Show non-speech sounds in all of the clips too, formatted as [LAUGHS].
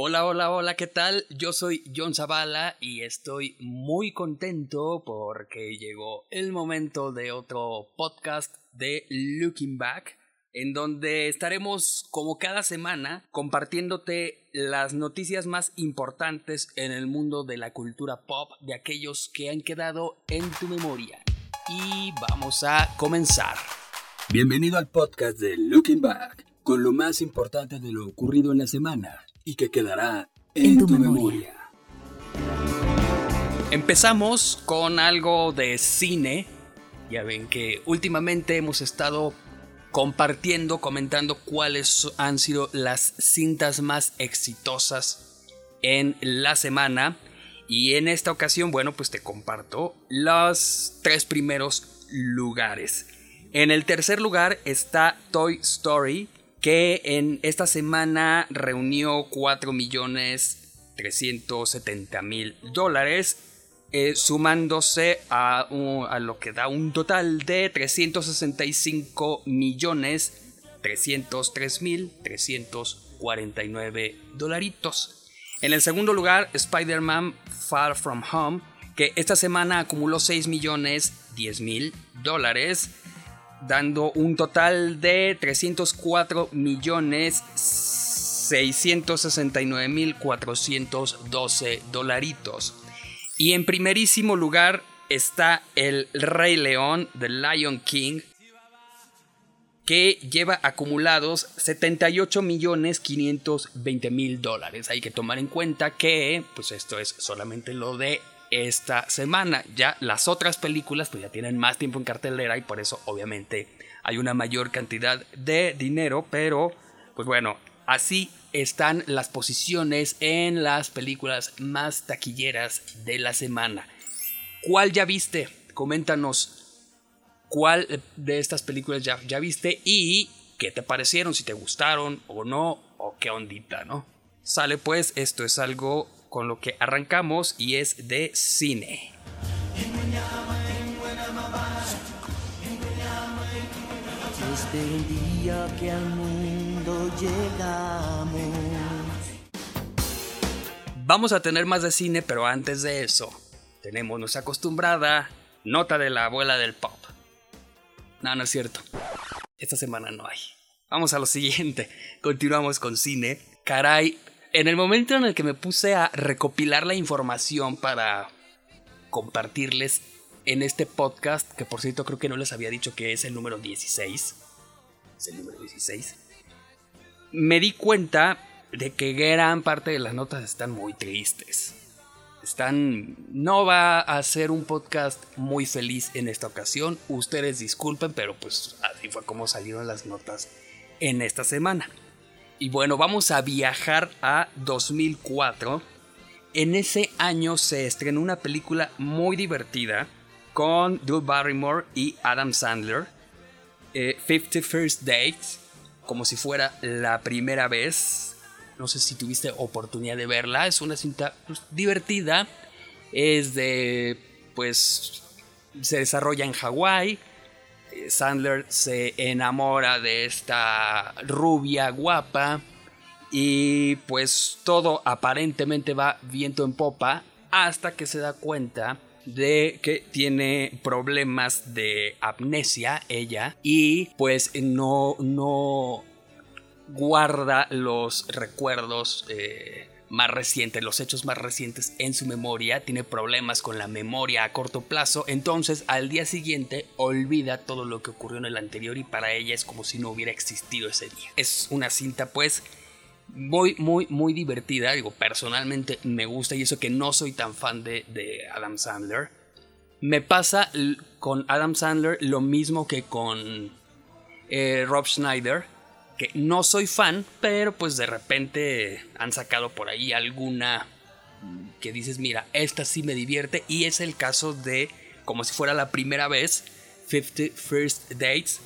Hola, hola, hola, ¿qué tal? Yo soy John Zavala y estoy muy contento porque llegó el momento de otro podcast de Looking Back, en donde estaremos como cada semana compartiéndote las noticias más importantes en el mundo de la cultura pop de aquellos que han quedado en tu memoria. Y vamos a comenzar. Bienvenido al podcast de Looking Back, con lo más importante de lo ocurrido en la semana y que quedará en, tu, memoria. Empezamos con algo de cine. Ya ven que últimamente hemos estado compartiendo, comentando cuáles han sido las cintas más exitosas en la semana. Y en esta ocasión, bueno, pues te comparto los tres primeros lugares. En el tercer lugar está Toy Story, que en esta semana reunió 4 millones 370 mil dólares, eh, sumándose a, lo que da un total de 365 millones 303 mil 349 dolaritos. En el segundo lugar, Spider-Man Far From Home, que esta semana acumuló 6 millones 10 mil dólares dando un total de 304 millones 669 mil 412 dolaritos. Y en primerísimo lugar está el Rey León, The Lion King, que lleva acumulados 78 millones 520 mil dólares. Hay que tomar en cuenta que, pues esto es solamente lo de esta semana. Ya las otras películas pues ya tienen más tiempo en cartelera y por eso obviamente hay una mayor cantidad de dinero, pero pues bueno, así están las posiciones en las películas más taquilleras de la semana. ¿Cuál ya viste? Coméntanos cuál de estas películas ya, ya viste y qué te parecieron, si te gustaron o no, o qué ondita, ¿no? Sale pues, esto es algo con lo que arrancamos y es de cine. Desde el día que al mundo llegamos. Vamos a tener más de cine, pero antes de eso, tenemos nuestra acostumbrada nota de la abuela del pop. No, no es cierto. Esta semana no hay. Vamos a lo siguiente. [LAUGHS] Continuamos con cine. Caray, en el momento en el que me puse a recopilar la información para compartirles en este podcast, que por cierto creo que no les había dicho que es el número 16, es el número 16, me di cuenta de que gran parte de las notas están muy tristes. Están. No va a ser un podcast muy feliz en esta ocasión. Ustedes disculpen, pero pues así fue como salieron las notas en esta semana. Y bueno, vamos a viajar a 2004. En ese año se estrenó una película muy divertida con Drew Barrymore y Adam Sandler. Eh, Fifty First Dates, como si fuera la primera vez. No sé si tuviste oportunidad de verla. Es una cinta pues, divertida. Es de. Pues. Se desarrolla en Hawái. Sandler se enamora de esta rubia guapa y pues todo aparentemente va viento en popa hasta que se da cuenta de que tiene problemas de amnesia ella y pues no no guarda los recuerdos eh, más recientes, los hechos más recientes en su memoria, tiene problemas con la memoria a corto plazo, entonces al día siguiente olvida todo lo que ocurrió en el anterior y para ella es como si no hubiera existido ese día. Es una cinta pues muy, muy, muy divertida, digo, personalmente me gusta y eso que no soy tan fan de, de Adam Sandler. Me pasa con Adam Sandler lo mismo que con eh, Rob Schneider que no soy fan, pero pues de repente han sacado por ahí alguna que dices, mira, esta sí me divierte y es el caso de, como si fuera la primera vez, 50 First Dates.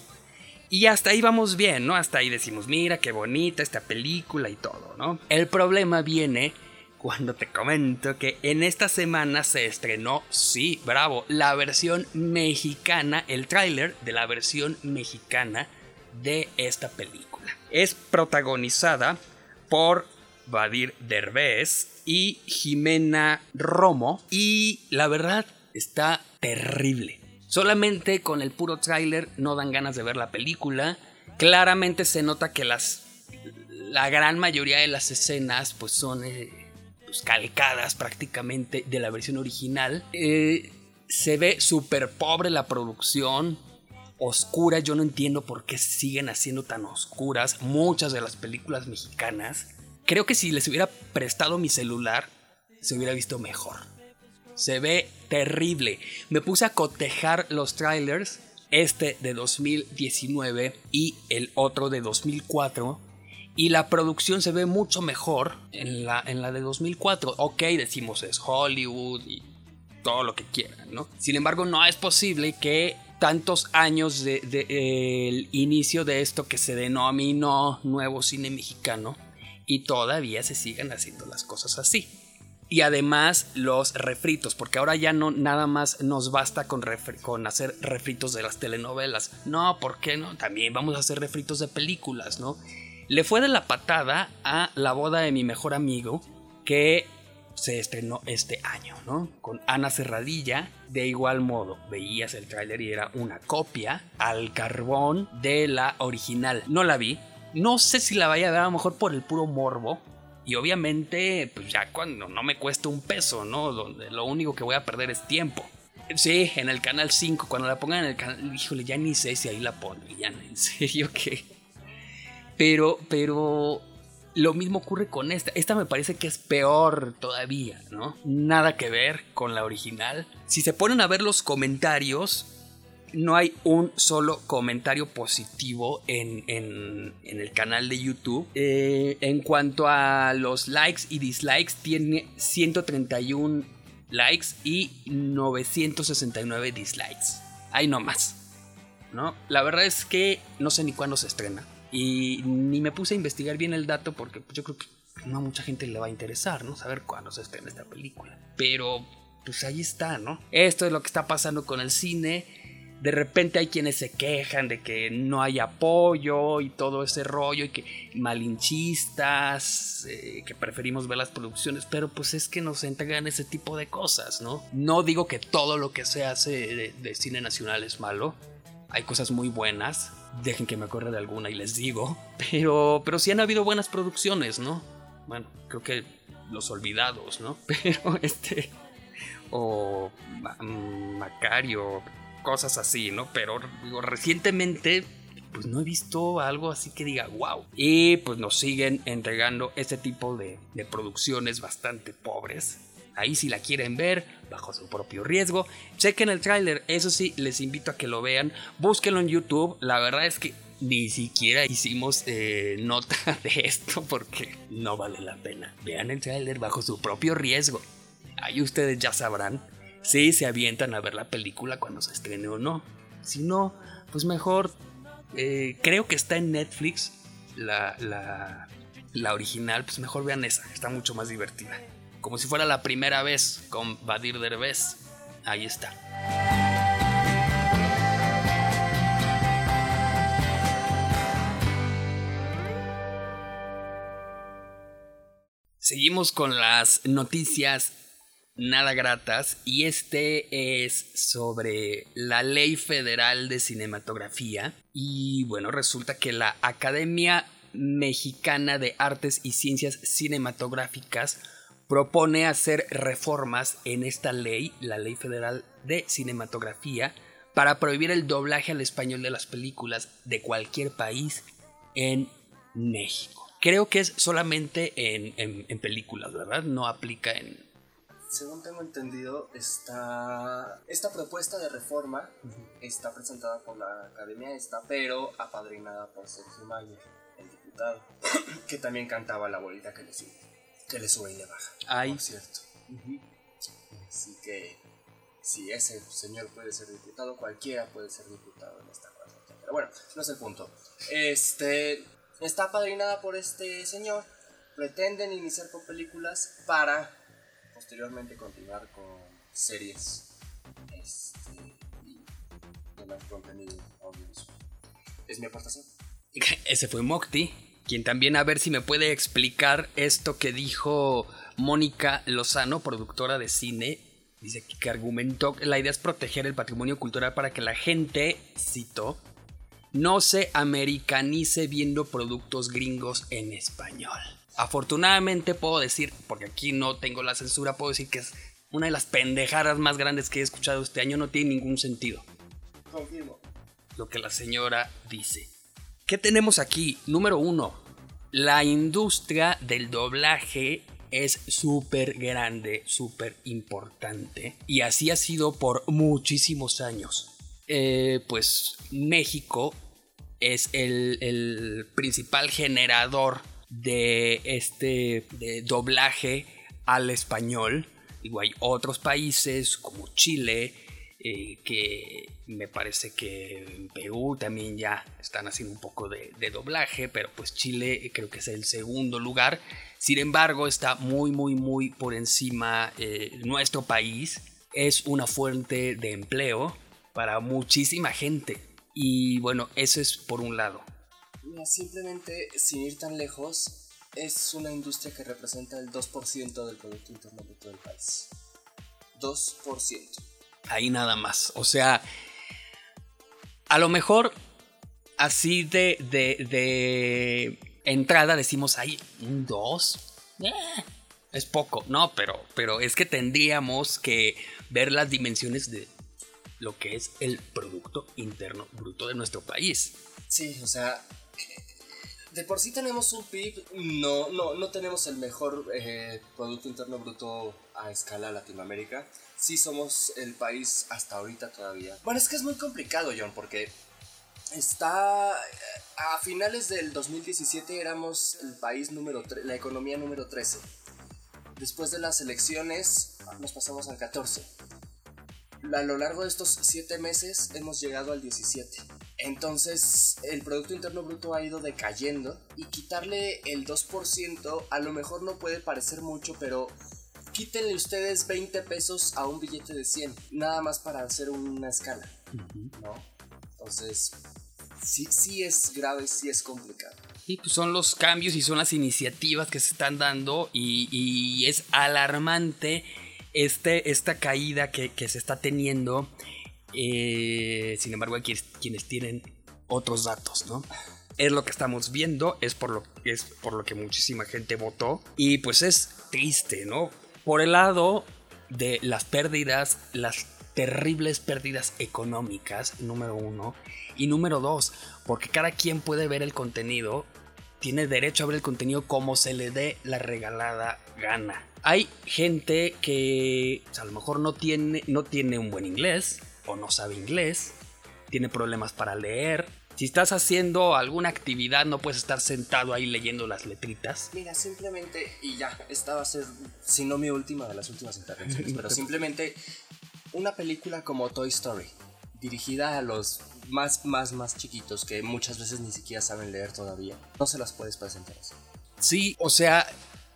Y hasta ahí vamos bien, ¿no? Hasta ahí decimos, mira, qué bonita esta película y todo, ¿no? El problema viene cuando te comento que en esta semana se estrenó, sí, bravo, la versión mexicana, el tráiler de la versión mexicana de esta película. Es protagonizada por Badir Derbez y Jimena Romo. Y la verdad está terrible. Solamente con el puro tráiler no dan ganas de ver la película. Claramente se nota que las la gran mayoría de las escenas pues son eh, pues, calcadas prácticamente de la versión original. Eh, se ve súper pobre la producción, oscura. Yo no entiendo por qué siguen haciendo tan oscuras muchas de las películas mexicanas. Creo que si les hubiera prestado mi celular, se hubiera visto mejor. Se ve terrible. Me puse a cotejar los trailers, este de 2019 y el otro de 2004. Y la producción se ve mucho mejor en la, en la de 2004. Ok, decimos es Hollywood y todo lo que quieran, ¿no? Sin embargo, no es posible que tantos años del de, inicio de esto que se denominó nuevo cine mexicano y todavía se sigan haciendo las cosas así. Y además los refritos, porque ahora ya no nada más nos basta con, con hacer refritos de las telenovelas. No, ¿por qué no? También vamos a hacer refritos de películas, ¿no? Le fue de la patada a la boda de mi mejor amigo, que se estrenó este año, ¿no? Con Ana Cerradilla. De igual modo, veías el tráiler y era una copia al carbón de la original. No la vi. No sé si la vaya a ver a lo mejor por el puro morbo. Y obviamente, pues ya cuando no me cuesta un peso, ¿no? Donde lo único que voy a perder es tiempo. Sí, en el canal 5, cuando la pongan en el canal, híjole, ya ni sé si ahí la ponen, ya [LAUGHS] en serio que pero, pero lo mismo ocurre con esta. Esta me parece que es peor todavía, ¿no? Nada que ver con la original. Si se ponen a ver los comentarios, no hay un solo comentario positivo en, el canal de YouTube. Eh, en cuanto a los likes y dislikes, tiene 131 likes y 969 dislikes. Ahí no más. ¿no? La verdad es que no sé ni cuándo se estrena. Y ni me puse a investigar bien el dato porque pues, yo creo que no a mucha gente le va a interesar, ¿no? Saber cuándo se estrena esta película. Pero, pues ahí está, ¿no? Esto es lo que está pasando con el cine. De repente hay quienes se quejan de que no hay apoyo y todo ese rollo y que malinchistas, eh, que preferimos ver las producciones, pero pues es que nos entregan ese tipo de cosas, ¿no? No digo que todo lo que se hace de cine nacional es malo, hay cosas muy buenas, Dejen que me acuerde de alguna y les digo. Pero, pero sí han habido buenas producciones, ¿no? Bueno, creo que Los Olvidados, ¿no? [LAUGHS] Pero este... O Macario, cosas así, ¿no? Pero digo, recientemente pues no he visto algo así que diga wow. Y pues nos siguen entregando este tipo de, de producciones bastante pobres Ahí si la quieren ver, bajo su propio riesgo, chequen el tráiler, eso sí, les invito a que lo vean, búsquenlo en YouTube, la verdad es que ni siquiera hicimos eh, nota [LAUGHS] de esto porque no vale la pena. Vean el tráiler bajo su propio riesgo. Ahí ustedes ya sabrán si se avientan a ver la película cuando se estrene o no. Si no, pues mejor, eh, creo que está en Netflix la, la, la original, pues mejor vean esa, está mucho más divertida como si fuera la primera vez con Badir Derbez. Ahí está. Seguimos con las noticias nada gratas y este es sobre la Ley Federal de Cinematografía y bueno, resulta que la Academia Mexicana de Artes y Ciencias Cinematográficas propone hacer reformas en esta ley, la Ley Federal de Cinematografía, para prohibir el doblaje al español de las películas de cualquier país en México. Creo que es solamente en, películas, ¿verdad? No aplica en... Según tengo entendido, esta, esta propuesta de reforma está presentada por la Academia esta, pero apadrinada por Sergio Mayer, el diputado, que también cantaba la bolita que le sigue que le sube y le baja. Ay. Por cierto. Así que si ese señor puede ser diputado, cualquiera puede ser diputado en esta cosa. Pero bueno, no es el punto. Este está padrinada por este señor. Pretenden iniciar con películas para posteriormente continuar con series este, y demás contenido audiovisual. Es mi aportación. [LAUGHS] Ese fue Mocti quien también a ver si me puede explicar esto que dijo Mónica Lozano, productora de cine. Dice que argumentó que la idea es proteger el patrimonio cultural para que la gente, cito, no se americanice viendo productos gringos en español. Afortunadamente puedo decir, porque aquí no tengo la censura, puedo decir que es una de las pendejadas más grandes que he escuchado este año, no tiene ningún sentido. Confirmo. Lo que la señora dice. ¿Qué tenemos aquí? Número uno, la industria del doblaje es súper grande, súper importante. Y así ha sido por muchísimos años. Eh, pues México es el, principal generador de este doblaje al español. Igual hay otros países como Chile, eh, que me parece que en Perú también ya están haciendo un poco de, doblaje, pero pues Chile creo que es el segundo lugar. Sin embargo, está muy, muy, muy por encima eh, nuestro país. Es una fuente de empleo para muchísima gente. Y bueno, eso es por un lado. simplemente, sin ir tan lejos, es una industria que representa el 2% del Producto Interno Bruto del país. 2%. Ahí nada más. O sea, a lo mejor así de, de, entrada decimos ahí, un 2. Eh, es poco, no, pero, pero es que tendríamos que ver las dimensiones de lo que es el Producto Interno Bruto de nuestro país. Sí, o sea, de por sí tenemos un PIB, no, no, no tenemos el mejor eh, Producto Interno Bruto a escala Latinoamérica. Sí somos el país hasta ahorita todavía. Bueno, es que es muy complicado, John, porque está... A finales del 2017 éramos el país número 3, la economía número 13. Después de las elecciones nos pasamos al 14 a lo largo de estos 7 meses hemos llegado al 17. Entonces el Producto Interno Bruto ha ido decayendo y quitarle el 2% a lo mejor no puede parecer mucho, pero quítenle ustedes 20 pesos a un billete de 100, nada más para hacer una escala, ¿no? Entonces, sí, sí es grave, sí es complicado. Sí, pues son los cambios y son las iniciativas que se están dando y, y es alarmante este, esta caída que, se está teniendo, eh, sin embargo hay quienes, tienen otros datos, ¿no? Es lo que estamos viendo, es por lo, que muchísima gente votó y pues es triste, ¿no? Por el lado de las pérdidas, las terribles pérdidas económicas, número uno, y número dos, porque cada quien puede ver el contenido, tiene derecho a ver el contenido como se le dé la regalada gana. Hay gente que a lo mejor no tiene, no tiene un buen inglés o no sabe inglés, tiene problemas para leer. Si estás haciendo alguna actividad, no puedes estar sentado ahí leyendo las letritas. Mira, simplemente, y ya, esta va a ser, si no mi última de las últimas intervenciones, [LAUGHS] pero simplemente una película como Toy Story, dirigida a los más, más, más chiquitos que muchas veces ni siquiera saben leer todavía, no se las puedes presentar así. Sí, o sea,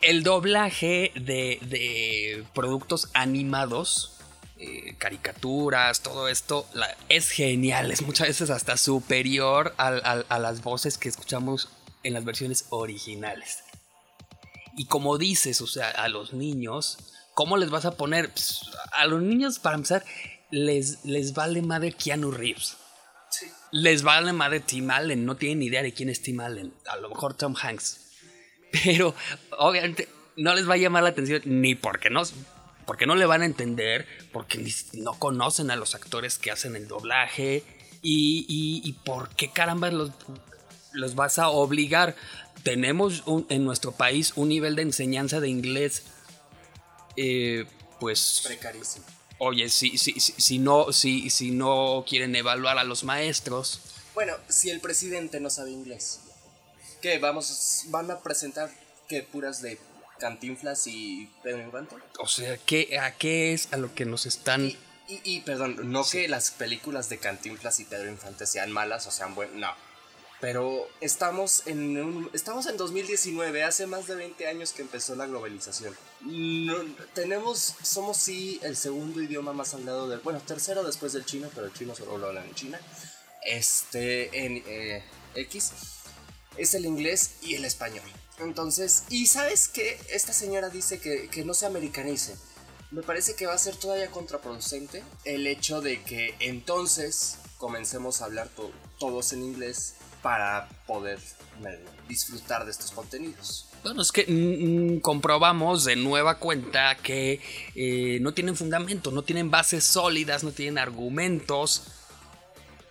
el doblaje de, productos animados, eh, caricaturas, todo esto, es genial. Es muchas veces hasta superior a, las voces que escuchamos en las versiones originales. Y como dices, o sea, a los niños, ¿cómo les vas a poner? Pues, a los niños, para empezar, les, les vale madre Keanu Reeves. Les vale madre Tim Allen, no tienen idea de quién es Tim Allen. A lo mejor Tom Hanks pero obviamente no les va a llamar la atención ni porque no, porque no le van a entender, porque no conocen a los actores que hacen el doblaje y, y, por qué caramba los, los vas a obligar. Tenemos en nuestro país un nivel de enseñanza de inglés, eh, pues... Precarísimo. Oye, si, si, si, no, si, si no quieren evaluar a los maestros. Bueno, si el presidente no sabe inglés. ¿Qué? Vamos, van a presentar que puras de Cantinflas y Pedro Infante. O sea, ¿qué, ¿a qué es a lo que nos están... Y, perdón, no que las películas de Cantinflas y Pedro Infante sean malas o sean buenas, no. Pero estamos en, estamos en 2019, hace más de 20 años que empezó la globalización. tenemos, somos sí el segundo idioma más hablado del, bueno, tercero después del chino, pero el chino solo lo hablan en China. Este, en eh, X. es el inglés y el español. Entonces, y sabes que esta señora dice que, que no se americanice. Me parece que va a ser todavía contraproducente el hecho de que entonces comencemos a hablar todos en inglés para poder disfrutar de estos contenidos. Bueno, es que mm, mm, comprobamos de nueva cuenta que eh, no tienen fundamento, no tienen bases sólidas, no tienen argumentos.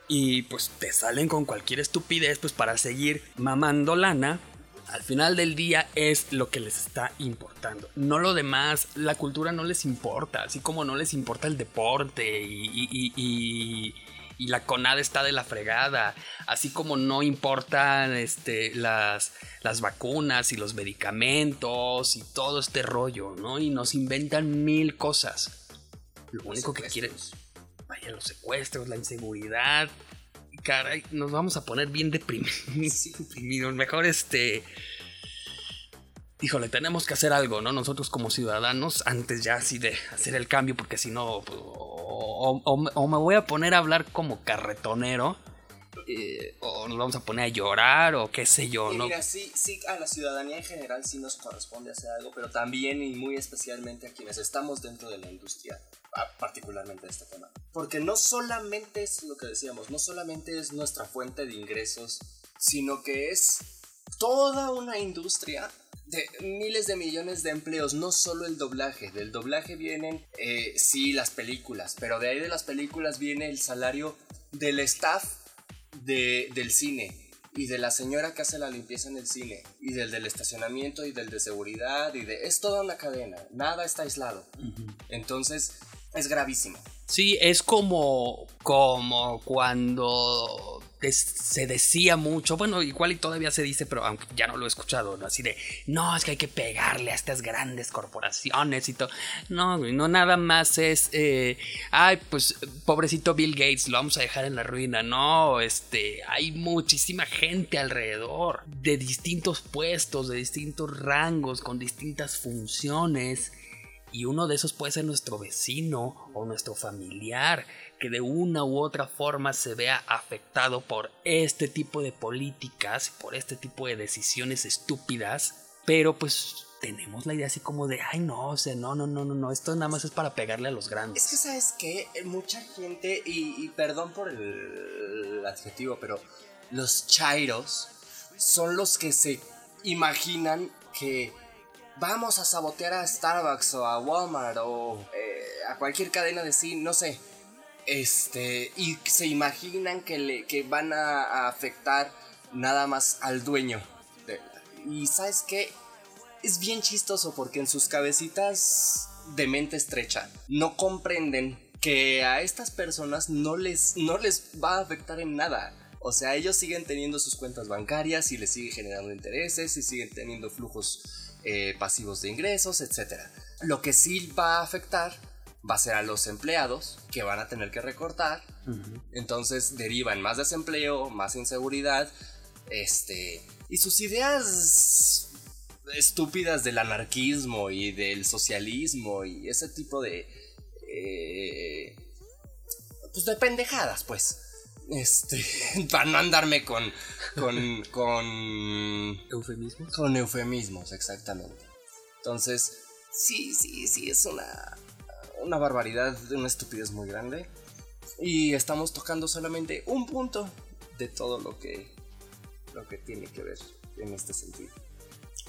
Y pues te salen con cualquier estupidez pues para seguir mamando lana. Al final del día es lo que les está importando. No lo demás, la cultura no les importa, así como no les importa el deporte y y la CONAD está de la fregada, así como no importan este, las, las vacunas y los medicamentos y todo este rollo, ¿no? Y nos inventan mil cosas. Lo único que quieren, vaya, los secuestros, la inseguridad. Caray, nos vamos a poner bien deprimidos. Mejor este híjole, tenemos que hacer algo, ¿no? Nosotros como ciudadanos, antes ya así de hacer el cambio, porque si no, pues, o, me voy a poner a hablar como carretonero, eh, o nos vamos a poner a llorar, o qué sé yo, ¿no? Mira, sí, sí, a la ciudadanía en general sí nos corresponde hacer algo, pero también y muy especialmente a quienes estamos dentro de la industria, particularmente de este tema. Porque no solamente es lo que decíamos, no solamente es nuestra fuente de ingresos, sino que es toda una industria de miles de millones de empleos, no solo el doblaje. Del doblaje vienen, eh, sí, las películas, pero de ahí de las películas viene el salario del staff de, del cine y de la señora que hace la limpieza en el cine y del del estacionamiento y del de seguridad y de... Es toda una cadena, nada está aislado. Entonces, es gravísimo. Sí, es como, como cuando se decía mucho, bueno, igual y todavía se dice, pero aunque ya no lo he escuchado, ¿no? Así de, no, es que hay que pegarle a estas grandes corporaciones y todo. No, no nada más es, eh, ay, pues pobrecito Bill Gates, lo vamos a dejar en la ruina. No, este, hay muchísima gente alrededor, de distintos puestos, de distintos rangos, con distintas funciones y uno de esos puede ser nuestro vecino o nuestro familiar que de una u otra forma se vea afectado por este tipo de políticas, por este tipo de decisiones estúpidas, pero pues tenemos la idea así como de, ay no, o sea, no, no, no, no, no, esto nada más es para pegarle a los grandes. Es que sabes que mucha gente, y, perdón por el, el adjetivo, pero los chairos son los que se imaginan que vamos a sabotear a Starbucks o a Walmart o eh, a cualquier cadena de cine, no sé. Este, y se imaginan que, le, que van a, afectar nada más al dueño. y sabes qué? Es bien chistoso porque en sus cabecitas de mente estrecha no comprenden que a estas personas no les, no les va a afectar en nada. O sea, ellos siguen teniendo sus cuentas bancarias y les sigue generando intereses y siguen teniendo flujos eh, pasivos de ingresos, etc. Lo que sí va a afectar va a ser a los empleados que van a tener que recortar. Entonces deriva en más desempleo, más inseguridad, este, y sus ideas estúpidas del anarquismo y del socialismo y ese tipo de... Eh, pues de pendejadas, pues. Este, [LAUGHS] para no andarme con, con, [LAUGHS] con eufemismos. Con eufemismos, exactamente. Entonces, sí, sí, sí, es una, una barbaridad, una estupidez muy grande. Y estamos tocando solamente un punto de todo lo que, lo que tiene que ver en este sentido.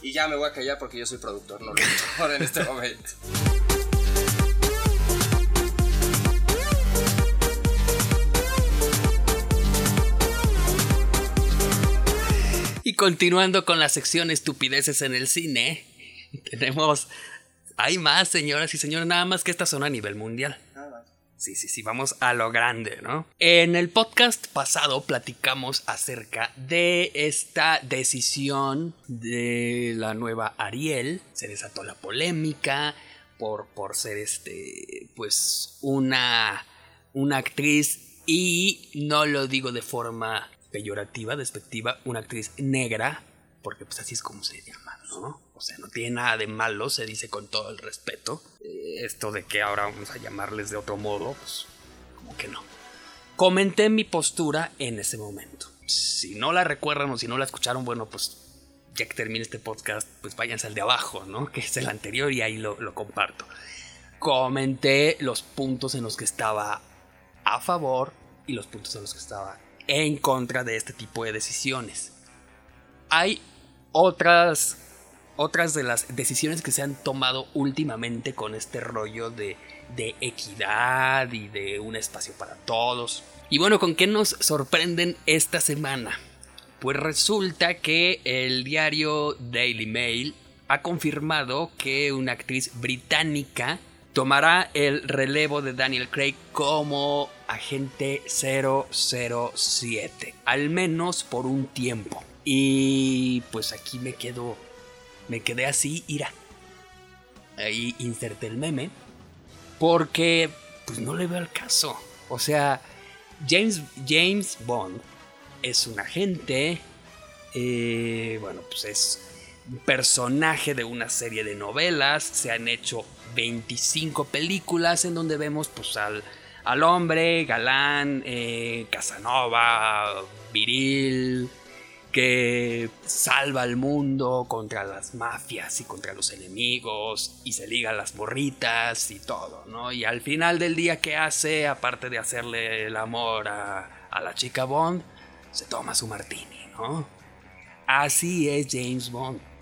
Y ya me voy a callar porque yo soy productor, no [LAUGHS] lo en este momento. Continuando con la sección estupideces en el cine, tenemos... Hay más, señoras y señores, nada más que esta zona a nivel mundial. Sí, sí, sí, vamos a lo grande, ¿no? En el podcast pasado platicamos acerca de esta decisión de la nueva Ariel. Se desató la polémica por, por ser este, pues, una, una actriz y no lo digo de forma peyorativa, despectiva, una actriz negra, porque pues así es como se llama, ¿no? O sea, no tiene nada de malo, se dice con todo el respeto. Eh, esto de que ahora vamos a llamarles de otro modo, pues como que no. Comenté mi postura en ese momento. Si no la recuerdan o si no la escucharon, bueno, pues ya que termine este podcast, pues váyanse al de abajo, ¿no? [LAUGHS] Que es el anterior y ahí lo, lo comparto. Comenté los puntos en los que estaba a favor y los puntos en los que estaba en contra de este tipo de decisiones. Hay otras otras de las decisiones que se han tomado últimamente con este rollo de, de, equidad y de un espacio para todos. Y bueno, ¿con qué nos sorprenden esta semana? Pues resulta que el diario Daily Mail ha confirmado que una actriz británica tomará el relevo de Daniel Craig como agente 007, al menos por un tiempo. Y pues aquí me quedo, me quedé así, ira. Ahí inserté el meme, porque pues no le veo el caso. O sea, James, James Bond es un agente, eh, bueno, pues es personaje de una serie de novelas, se han hecho 25 películas en donde vemos pues al, al hombre galán, eh, Casanova, viril, que salva al mundo contra las mafias y contra los enemigos y se liga a las morritas y todo, ¿no? Y al final del día, ¿qué hace? Aparte de hacerle el amor a, a la chica Bond, se toma su martini, ¿no? Así es James Bond.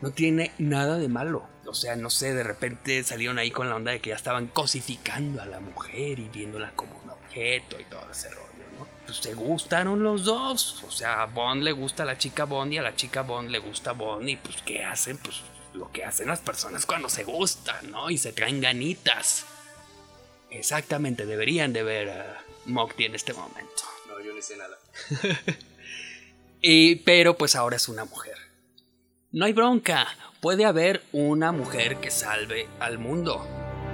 No tiene nada de malo. O sea, no sé, de repente salieron ahí con la onda de que ya estaban cosificando a la mujer y viéndola como un objeto y todo ese rollo, ¿no? Pues se gustaron los dos. O sea, a Bond le gusta a la chica Bond y a la chica Bond le gusta Bond. Y pues, ¿qué hacen? Pues lo que hacen las personas cuando se gustan, ¿no? Y se traen ganitas. Exactamente, deberían de ver a Mokti en este momento. No, yo no sé nada. [LAUGHS] y, pero pues ahora es una mujer. No hay bronca, puede haber una mujer que salve al mundo.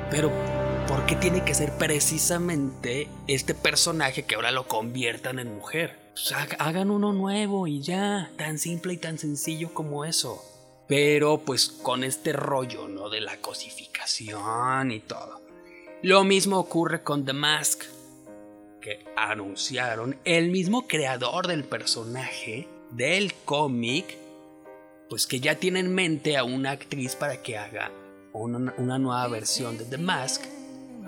Pero, ¿por qué tiene que ser precisamente este personaje que ahora lo conviertan en mujer? Pues hagan uno nuevo y ya, tan simple y tan sencillo como eso. Pero pues con este rollo, ¿no? De la cosificación y todo. Lo mismo ocurre con The Mask, que anunciaron el mismo creador del personaje del cómic pues que ya tiene en mente a una actriz para que haga una, nueva versión de The Mask,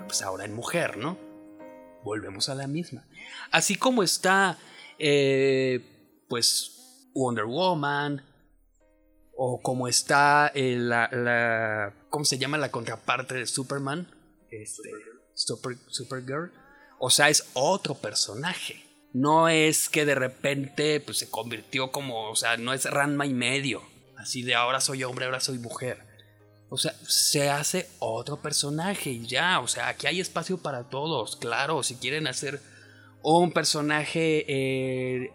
pues ahora en mujer, ¿no? Volvemos a la misma. Así como está, eh, pues, Wonder Woman, o como está eh, la, la, ¿cómo se llama la contraparte de Superman? Este, Super, Supergirl. O sea, es otro personaje. No es que de repente pues, se convirtió como, o sea, no es Ranma y medio. Así de ahora soy hombre, ahora soy mujer. O sea, se hace otro personaje y ya. O sea, aquí hay espacio para todos. Claro, si quieren hacer un personaje eh,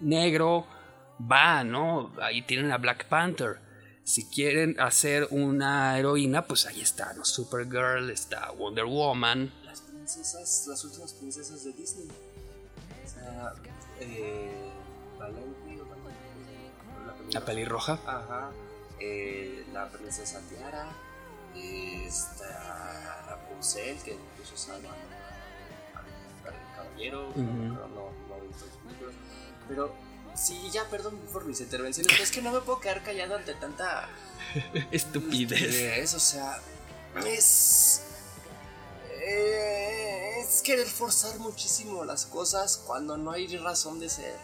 negro, va, ¿no? Ahí tienen a Black Panther. Si quieren hacer una heroína, pues ahí está, ¿no? Supergirl, está Wonder Woman. Las princesas, las últimas princesas de Disney. O sea, eh, la pelirroja. Ajá. Eh, la princesa Tiara. Está Rapunzel, que incluso salva al caballero. Pero no, no he visto los películas. Pero sí, ya, perdón por mis intervenciones. Pero es que no me puedo quedar callado ante tanta [LAUGHS] estupidez. estupidez. O sea, es. Eh, es querer forzar muchísimo las cosas cuando no hay razón de ser.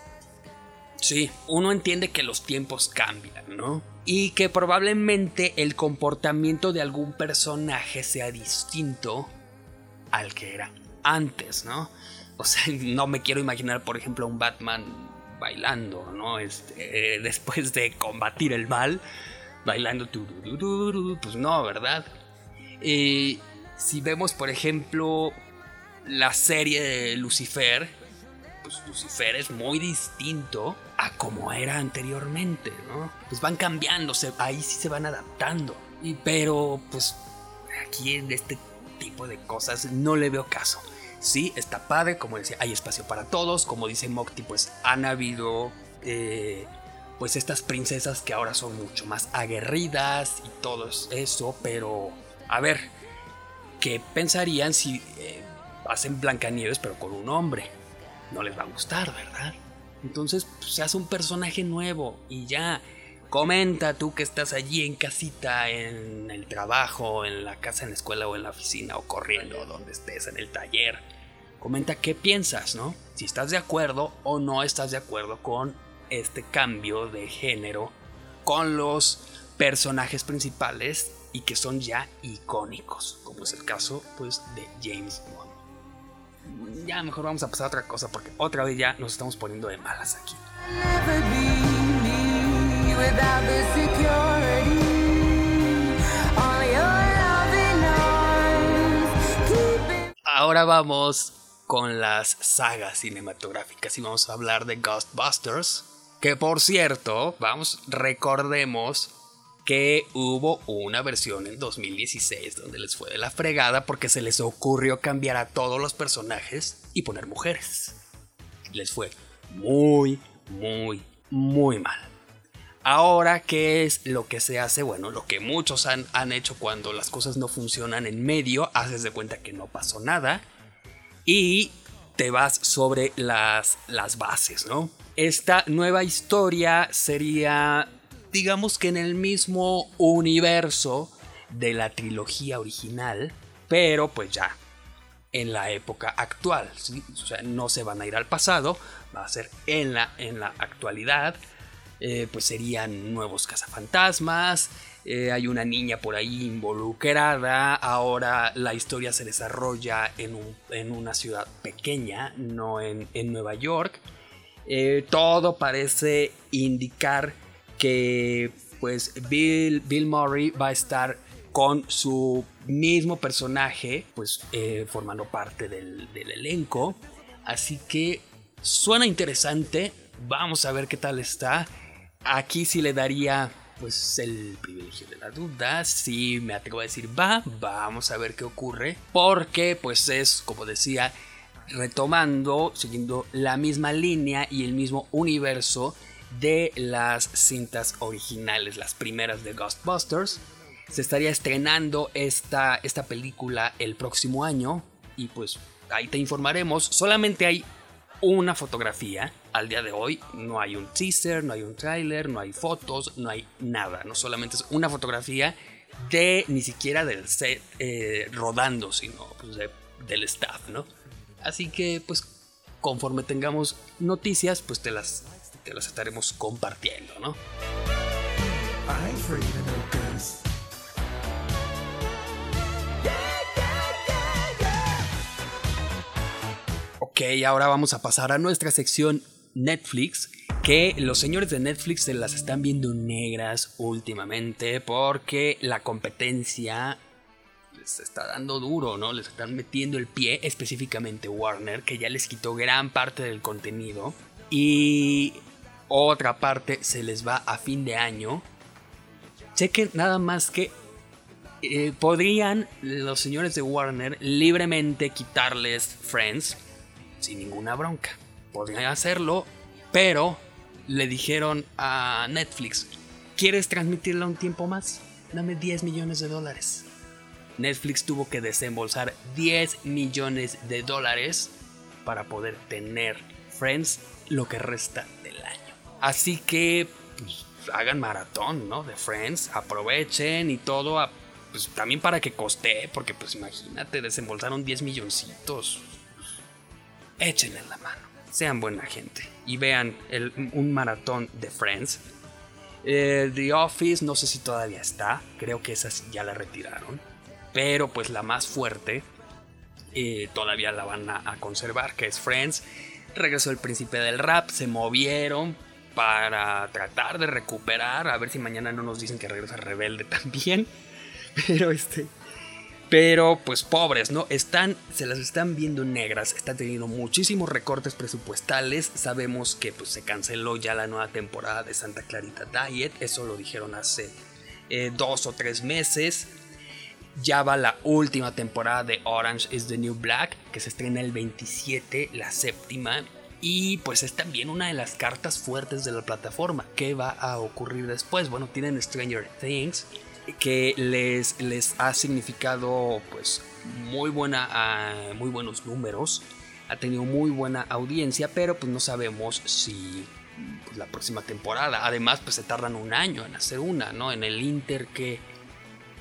Sí, uno entiende que los tiempos cambian, ¿no? Y que probablemente el comportamiento de algún personaje sea distinto al que era antes, ¿no? O sea, [LAUGHS] no me quiero imaginar, por ejemplo, un Batman bailando, ¿no? Este, después de combatir el mal, bailando, pues no, ¿verdad? Eh, si vemos, por ejemplo, la serie de Lucifer, pues Lucifer es muy distinto a como era anteriormente, ¿no? Pues van cambiando, ahí sí se van adaptando. Pero pues aquí en este tipo de cosas no le veo caso. Sí, está padre, como decía, hay espacio para todos, como dice Mokti, pues han habido eh, pues estas princesas que ahora son mucho más aguerridas y todo eso, pero a ver, ¿qué pensarían si eh, hacen Blancanieves pero con un hombre? No les va a gustar, ¿verdad? Entonces pues, se hace un personaje nuevo y ya. Comenta tú que estás allí en casita, en el trabajo, en la casa, en la escuela o en la oficina o corriendo, donde estés, en el taller. Comenta qué piensas, ¿no? Si estás de acuerdo o no estás de acuerdo con este cambio de género con los personajes principales y que son ya icónicos, como es el caso pues de James Bond. Ya mejor vamos a pasar a otra cosa porque otra vez ya nos estamos poniendo de malas aquí. Ahora vamos con las sagas cinematográficas y vamos a hablar de Ghostbusters. Que por cierto, vamos, recordemos que hubo una versión en 2016 donde les fue de la fregada porque se les ocurrió cambiar a todos los personajes y poner mujeres. Les fue muy, muy, muy mal. Ahora, ¿qué es lo que se hace? Bueno, lo que muchos han, han hecho cuando las cosas no funcionan en medio, haces de cuenta que no pasó nada y te vas sobre las, las bases, ¿no? Esta nueva historia sería, digamos que en el mismo universo de la trilogía original, pero pues ya en la época actual, o sea, no se van a ir al pasado, va a ser en la, en la actualidad eh, pues serían nuevos cazafantasmas. Eh, hay una niña por ahí involucrada. Ahora la historia se desarrolla en, una ciudad pequeña, no en, Nueva York. Eh, todo parece indicar que pues Bill, Bill Murray va a estar con su mismo personaje, pues formando parte del, del elenco. Así que suena interesante. Vamos a ver qué tal está. Aquí sí le daría pues el privilegio de la duda. Si me atrevo a decir va, vamos a ver qué ocurre. Porque pues es, como decía, retomando, siguiendo la misma línea y el mismo universo de las cintas originales, las primeras de Ghostbusters. Se estaría estrenando esta, esta película el próximo año y pues ahí te informaremos. Solamente hay una fotografía. Al día de hoy no hay un teaser, no hay un trailer, no hay fotos, no hay nada. No solamente es una fotografía de ni siquiera del set eh, rodando, sino pues, del staff, ¿no? Así que pues conforme tengamos noticias, pues te las, te las estaremos compartiendo, ¿no? Ok, ahora vamos a pasar a nuestra sección Netflix, que los señores de Netflix se las están viendo negras últimamente porque la competencia les está dando duro, ¿no? Les están metiendo el pie, específicamente Warner, que ya les quitó gran parte del contenido y otra parte se les va a fin de año. Chequen nada más que eh, podrían los señores de Warner libremente quitarles Friends sin ninguna bronca. Podría hacerlo, pero le dijeron a Netflix, ¿quieres transmitirla un tiempo más? Dame 10 millones de dólares. Netflix tuvo que desembolsar 10 millones de dólares para poder tener Friends lo que resta. Así que pues, hagan maratón, ¿no? De Friends, aprovechen y todo, pues, también para que coste, porque pues imagínate, desembolsaron 10 milloncitos échenle la mano. Sean buena gente y vean un maratón de Friends. The Office, no sé si todavía está, creo que esa ya la retiraron. Pero pues la más fuerte eh, todavía la van a, conservar, que es Friends. Regresó el príncipe del rap, se movieron para tratar de recuperar, a ver si mañana no nos dicen que regresa Rebelde también. [LAUGHS] Pero este, pero pues pobres, ¿no? Están, se las están viendo negras, están teniendo muchísimos recortes presupuestales. Sabemos que pues se canceló ya la nueva temporada de Santa Clarita Diet, eso lo dijeron hace eh, dos o tres meses. Ya va la última temporada de Orange is the New Black, que se estrena el 27, la séptima. Y pues es también una de las cartas fuertes de la plataforma. ¿Qué va a ocurrir después? Bueno, tienen Stranger Things, que les, les ha significado pues muy, buena, ah, muy buenos números. ha tenido muy buena audiencia, pero pues no sabemos si pues, la próxima temporada. Además, pues se tardan un año en hacer una, ¿no? En el Inter que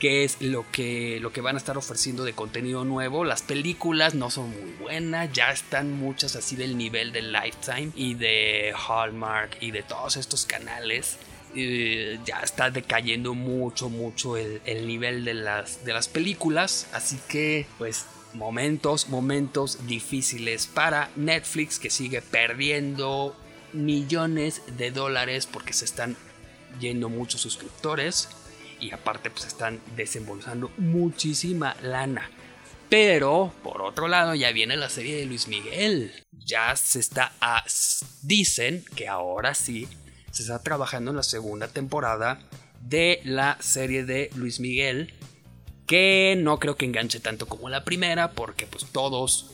qué es lo que, lo que van a estar ofreciendo de contenido nuevo. Las películas no son muy buenas, ya están muchas así del nivel de Lifetime y de Hallmark y de todos estos canales. ya está decayendo mucho, mucho el, el, nivel de las, de las películas. Así que, pues, momentos, momentos difíciles para Netflix que sigue perdiendo millones de dólares porque se están yendo muchos suscriptores y aparte pues están desembolsando muchísima lana. Pero por otro lado ya viene la serie de Luis Miguel. Ya se está a, dicen que ahora sí se está trabajando en la segunda temporada de la serie de Luis Miguel que no creo que enganche tanto como la primera porque pues todos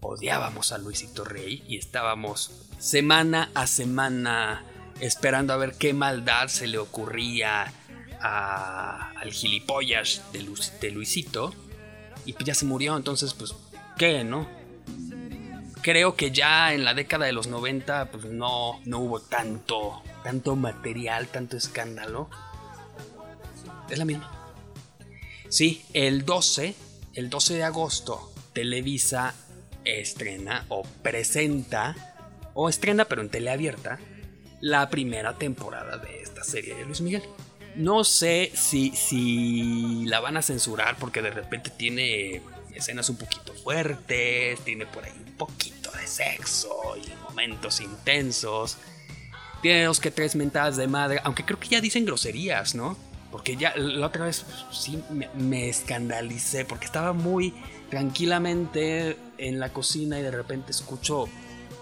odiábamos a Luisito Rey y estábamos semana a semana esperando a ver qué maldad se le ocurría al gilipollas de, Luisito y pues ya se murió, entonces pues, ¿qué, no? Creo que ya en la década de los 90 pues no, no hubo tanto, tanto material, tanto escándalo. Es la misma. Sí, el 12, el 12 de agosto, Televisa estrena o presenta, o estrena pero en teleabierta, la primera temporada de esta serie de Luis Miguel. No sé si, si la van a censurar porque de repente tiene escenas un poquito fuertes, tiene por ahí un poquito de sexo y momentos intensos. Tiene dos que tres mentadas de madre, aunque creo que ya dicen groserías, ¿no? Porque ya la otra vez sí me, me, escandalicé porque estaba muy tranquilamente en la cocina y de repente escucho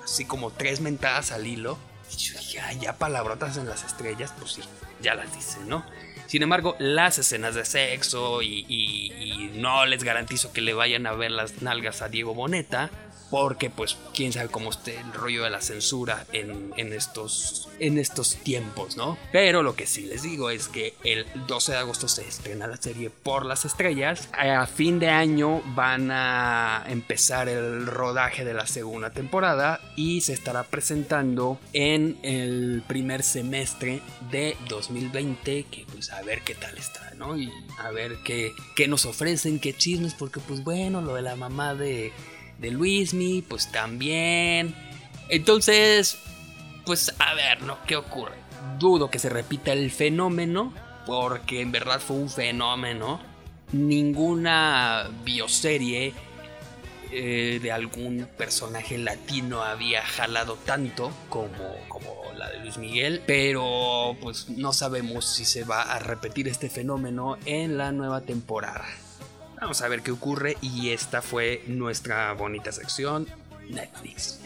así como tres mentadas al hilo. Y yo dije, ya palabrotas en las estrellas, pues sí, ya las dice, ¿no? Sin embargo, las escenas de sexo y, no les garantizo que le vayan a ver las nalgas a Diego Boneta, porque pues quién sabe cómo esté el rollo de la censura en, estos, en estos tiempos, ¿no? Pero lo que sí les digo es que el 12 de agosto se estrena la serie Por las Estrellas. A fin de año van a empezar el rodaje de la segunda temporada y se estará presentando en el primer semestre de 2020, que pues a ver qué tal está, ¿no? Y a ver qué, qué nos ofrecen, qué chismes, porque pues bueno, lo de la mamá de de Luismi, pues también. Entonces, pues a ver, ¿no? ¿Qué ocurre? Dudo que se repita el fenómeno, porque en verdad fue un fenómeno. Ninguna bioserie eh, de algún personaje latino había jalado tanto como, como la de Luis Miguel, pero pues no sabemos si se va a repetir este fenómeno en la nueva temporada. Vamos a ver qué ocurre. Y esta fue nuestra bonita sección Netflix.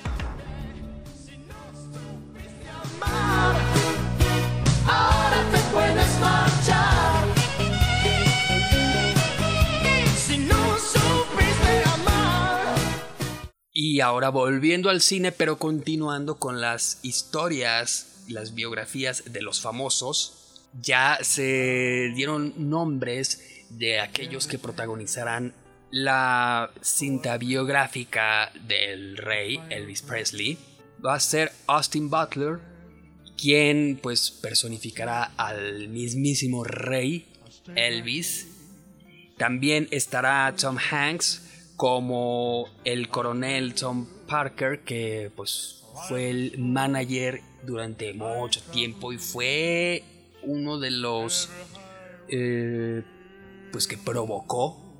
Y ahora volviendo al cine, pero continuando con las historias, las biografías de los famosos, ya se dieron nombres de aquellos que protagonizarán la cinta biográfica del rey Elvis Presley va a ser Austin Butler, quien pues personificará al mismísimo rey Elvis. También estará Tom Hanks como el coronel Tom Parker, que pues fue el manager durante mucho tiempo y fue uno de los eh, pues que provocó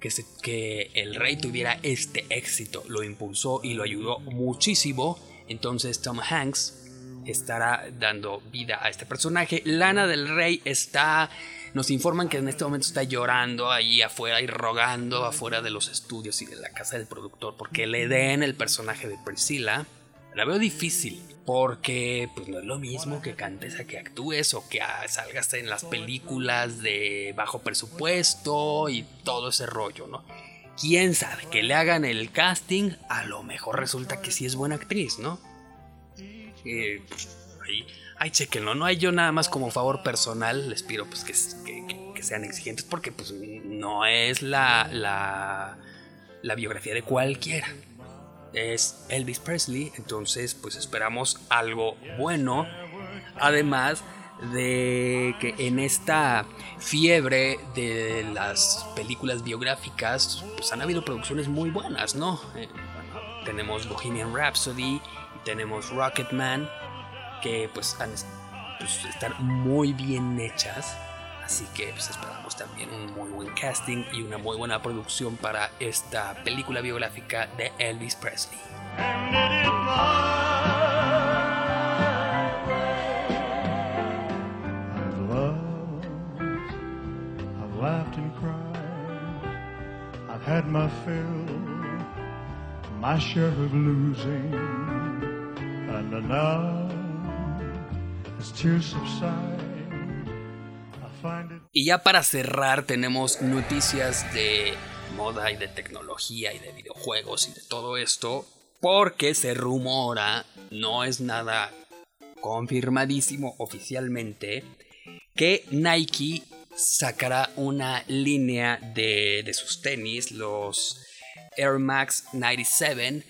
que, que el rey tuviera este éxito, lo impulsó y lo ayudó muchísimo. Entonces Tom Hanks estará dando vida a este personaje. Lana del Rey está. Nos informan que en este momento está llorando ahí afuera y rogando afuera de los estudios y de la casa del productor porque le den el personaje de Priscilla. La veo difícil porque pues no es lo mismo que cantes a que actúes o que salgas en las películas de bajo presupuesto y todo ese rollo, ¿no? Quién sabe, que le hagan el casting, a lo mejor resulta que sí es buena actriz, ¿no? Eh, ahí, ahí chequenlo, no hay yo nada más como favor personal, les pido pues que, sean exigentes porque pues no es la, la, la biografía de cualquiera. Es Elvis Presley, entonces pues esperamos algo bueno. Además de que en esta fiebre de las películas biográficas pues han habido producciones muy buenas, ¿no? Eh, tenemos Bohemian Rhapsody, tenemos Rocketman, que pues han pues, están muy bien hechas. Así que pues, esperamos también un muy buen casting y una muy buena producción para esta película biográfica de Elvis Presley. Y ya para cerrar tenemos noticias de moda y de tecnología y de videojuegos y de todo esto, porque se rumora, no es nada confirmadísimo oficialmente, que Nike sacará una línea de, de sus tenis, los Air Max 97,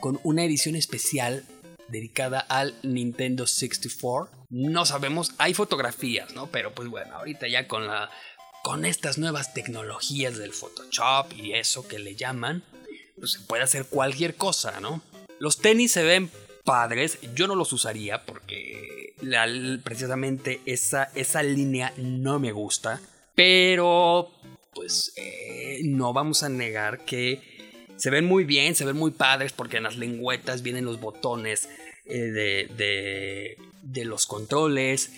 con una edición especial dedicada al Nintendo 64. No sabemos, hay fotografías, ¿no? Pero pues bueno, ahorita ya con la con estas nuevas tecnologías del Photoshop y eso que le llaman, pues se puede hacer cualquier cosa, ¿no? Los tenis se ven padres, yo no los usaría porque precisamente esa, esa línea no me gusta, pero pues eh, no vamos a negar que se ven muy bien, se ven muy padres porque en las lengüetas vienen los botones eh, de, de, los controles.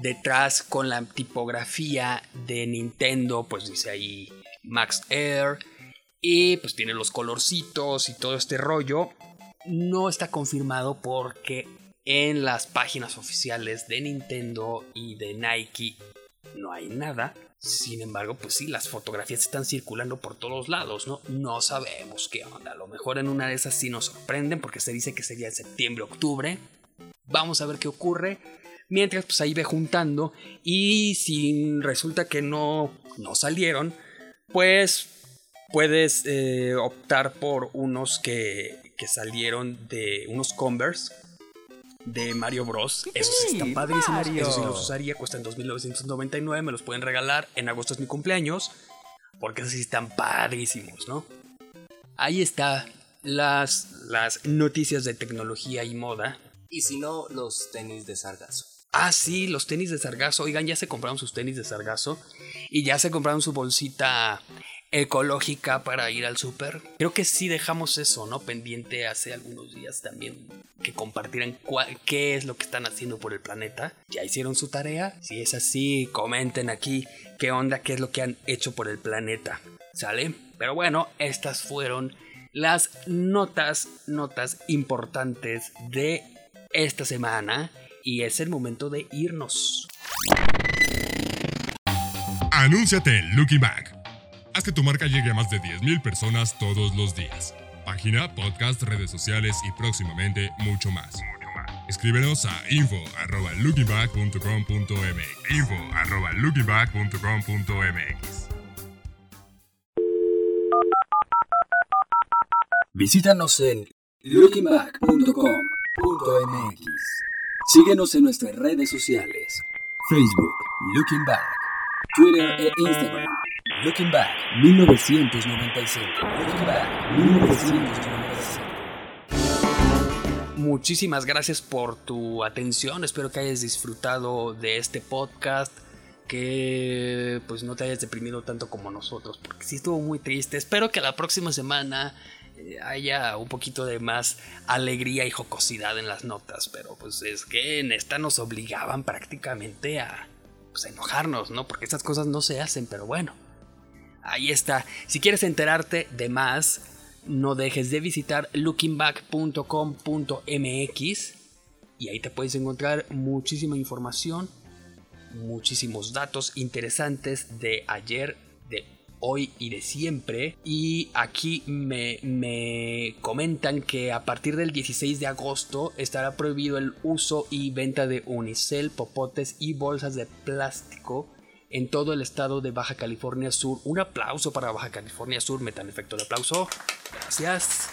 Detrás con la tipografía de Nintendo, pues dice ahí Max Air. Y pues tiene los colorcitos y todo este rollo. No está confirmado porque en las páginas oficiales de Nintendo y de Nike no hay nada. Sin embargo, pues sí, las fotografías están circulando por todos lados, ¿no? No sabemos qué onda. A lo mejor en una de esas sí nos sorprenden porque se dice que sería en septiembre, octubre. Vamos a ver qué ocurre. Mientras, pues ahí ve juntando. Y si resulta que no, no salieron, pues puedes eh, optar por unos que, que salieron de unos Converse de Mario Bros. Esos están padrísimos. Esos sí los usaría. Cuestan 2.999. Me los pueden regalar. En agosto es mi cumpleaños. Porque esos sí están padrísimos, ¿no? Ahí está las, las noticias de tecnología y moda. Y si no, los tenis de Sargazo. Ah, sí, los tenis de Sargazo. Oigan, ya se compraron sus tenis de Sargazo. Y ya se compraron su bolsita ecológica para ir al súper. Creo que sí dejamos eso, ¿no? Pendiente hace algunos días también que compartieran qué es lo que están haciendo por el planeta. ¿Ya hicieron su tarea? Si es así, comenten aquí qué onda, qué es lo que han hecho por el planeta. ¿Sale? Pero bueno, estas fueron las notas, notas importantes de esta semana y es el momento de irnos. Anúnciate en Looking Back Haz que tu marca llegue a más de 10.000 personas todos los días. Página, podcast, redes sociales y próximamente mucho más. Escríbenos a info.lookingback.com.mx info.lookingback.com.mx Visítanos en lookingback.com.mx Síguenos en nuestras redes sociales. Facebook, Looking Back, Twitter e Instagram Looking Back 1995. Looking Back 1995. Muchísimas gracias por tu atención. Espero que hayas disfrutado de este podcast. Que pues no te hayas deprimido tanto como nosotros. Porque sí estuvo muy triste. Espero que la próxima semana haya un poquito de más alegría y jocosidad en las notas. Pero pues es que en esta nos obligaban prácticamente a, pues, enojarnos, ¿no? Porque estas cosas no se hacen, pero bueno. Ahí está. Si quieres enterarte de más, no dejes de visitar lookingback.com.mx y ahí te puedes encontrar muchísima información, muchísimos datos interesantes de ayer, hoy y de siempre. Y aquí me, me, comentan que a partir del 16 de agosto estará prohibido el uso y venta de unicel, popotes y bolsas de plástico en todo el estado de Baja California Sur. Un aplauso para Baja California Sur, metan efecto de aplauso. Gracias.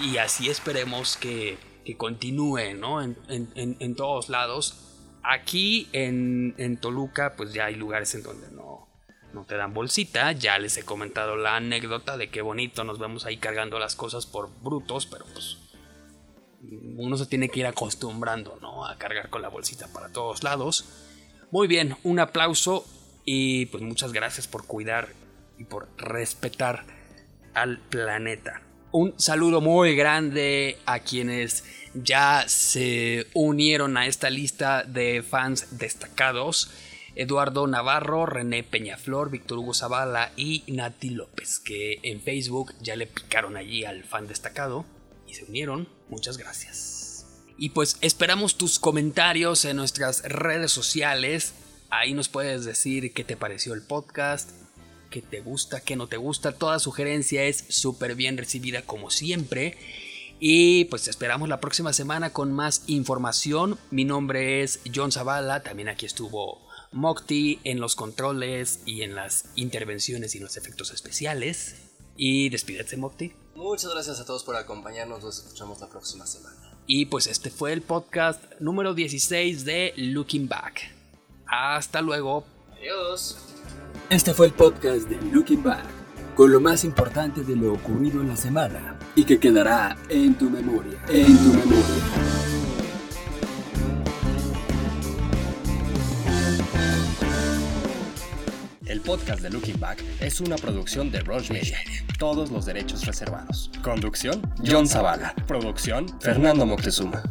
y así esperemos que, continúe, ¿no? En, en, todos lados. Aquí en, en, Toluca, pues ya hay lugares en donde no, no te dan bolsita. Ya les he comentado la anécdota de qué bonito nos vemos ahí cargando las cosas por brutos, pero pues uno se tiene que ir acostumbrando, ¿no? A cargar con la bolsita para todos lados. Muy bien, un aplauso y pues muchas gracias por cuidar y por respetar al planeta. Un saludo muy grande a quienes ya se unieron a esta lista de fans destacados. Eduardo Navarro, René Peñaflor, Víctor Hugo Zavala y Nati López, que en Facebook ya le picaron allí al fan destacado y se unieron. Muchas gracias. Y pues esperamos tus comentarios en nuestras redes sociales. Ahí nos puedes decir qué te pareció el podcast, qué te gusta, qué no te gusta. Toda sugerencia es súper bien recibida como siempre. Y pues esperamos la próxima semana con más información. Mi nombre es John Zavala, también aquí estuvo Mocti en los controles y en las intervenciones y en los efectos especiales. Y despídete, Mocti. Muchas gracias a todos por acompañarnos. Nos escuchamos la próxima semana. Y pues este fue el podcast número 16 de Looking Back. Hasta luego. Adiós. Este fue el podcast de Looking Back, con lo más importante de lo ocurrido en la semana y que quedará en tu memoria. En tu memoria. El podcast de Looking Back es una producción de Roche Media. Todos los derechos reservados. Conducción, John Zavala. Producción, Fernando Moctezuma.